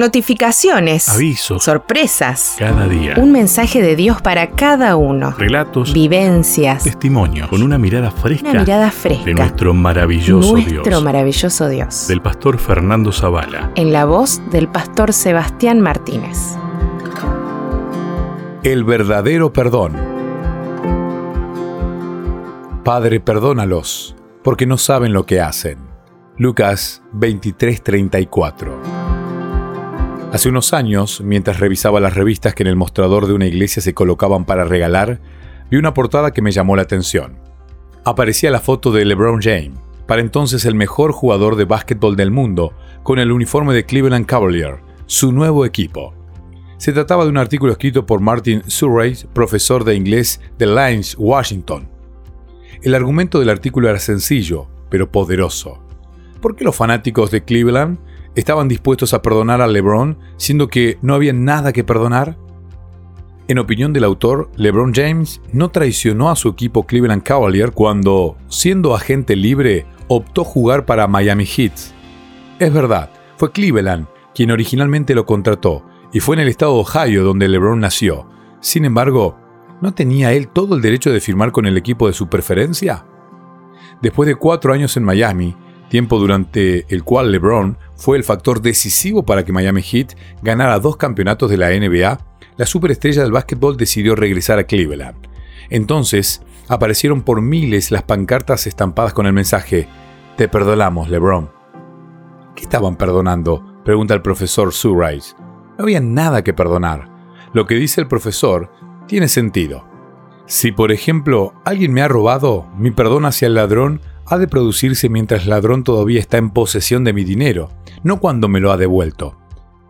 Notificaciones. Avisos. Sorpresas. Cada día. Un mensaje de Dios para cada uno. Relatos. Vivencias. Testimonios. Con una mirada fresca. Una mirada fresca. De nuestro maravilloso Nuestro Dios. maravilloso Dios. Del pastor Fernando Zavala. En la voz del pastor Sebastián Martínez. El verdadero perdón. Padre, perdónalos, porque no saben lo que hacen. Lucas 23:34. Hace unos años, mientras revisaba las revistas que en el mostrador de una iglesia se colocaban para regalar, vi una portada que me llamó la atención. Aparecía la foto de LeBron James, para entonces el mejor jugador de básquetbol del mundo, con el uniforme de Cleveland Cavalier, su nuevo equipo. Se trataba de un artículo escrito por Martin Surrey, profesor de inglés de Lines, Washington. El argumento del artículo era sencillo, pero poderoso. ¿Por qué los fanáticos de Cleveland estaban dispuestos a perdonar a LeBron siendo que no había nada que perdonar? En opinión del autor, LeBron James no traicionó a su equipo Cleveland Cavalier cuando, siendo agente libre, optó jugar para Miami Heat. Es verdad, fue Cleveland quien originalmente lo contrató y fue en el estado de Ohio donde LeBron nació. Sin embargo, ¿no tenía él todo el derecho de firmar con el equipo de su preferencia? Después de cuatro años en Miami, tiempo durante el cual LeBron fue el factor decisivo para que Miami Heat ganara dos campeonatos de la NBA, la superestrella del básquetbol decidió regresar a Cleveland. Entonces, aparecieron por miles las pancartas estampadas con el mensaje, Te perdonamos, LeBron. ¿Qué estaban perdonando? pregunta el profesor Surrise. No había nada que perdonar. Lo que dice el profesor tiene sentido. Si, por ejemplo, alguien me ha robado, mi perdón hacia el ladrón ha de producirse mientras el ladrón todavía está en posesión de mi dinero, no cuando me lo ha devuelto.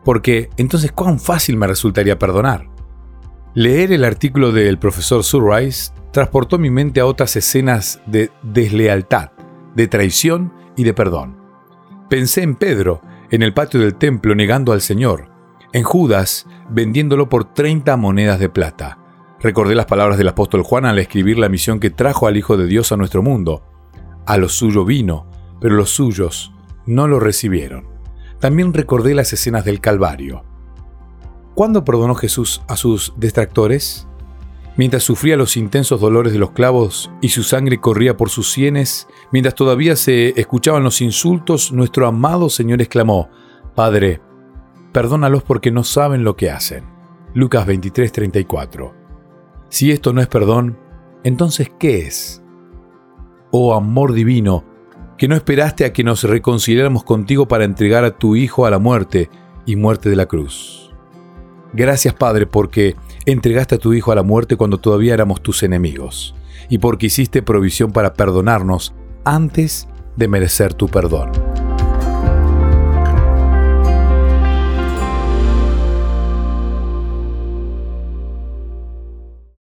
Porque entonces cuán fácil me resultaría perdonar. Leer el artículo del profesor Surrise transportó mi mente a otras escenas de deslealtad, de traición y de perdón. Pensé en Pedro, en el patio del templo negando al Señor, en Judas vendiéndolo por 30 monedas de plata. Recordé las palabras del apóstol Juan al escribir la misión que trajo al Hijo de Dios a nuestro mundo. A lo suyo vino, pero los suyos no lo recibieron. También recordé las escenas del Calvario. ¿Cuándo perdonó Jesús a sus detractores? Mientras sufría los intensos dolores de los clavos y su sangre corría por sus sienes, mientras todavía se escuchaban los insultos, nuestro amado Señor exclamó, Padre, perdónalos porque no saben lo que hacen. Lucas 23:34. Si esto no es perdón, entonces ¿qué es? Oh amor divino, que no esperaste a que nos reconciliáramos contigo para entregar a tu Hijo a la muerte y muerte de la cruz. Gracias Padre porque entregaste a tu Hijo a la muerte cuando todavía éramos tus enemigos, y porque hiciste provisión para perdonarnos antes de merecer tu perdón.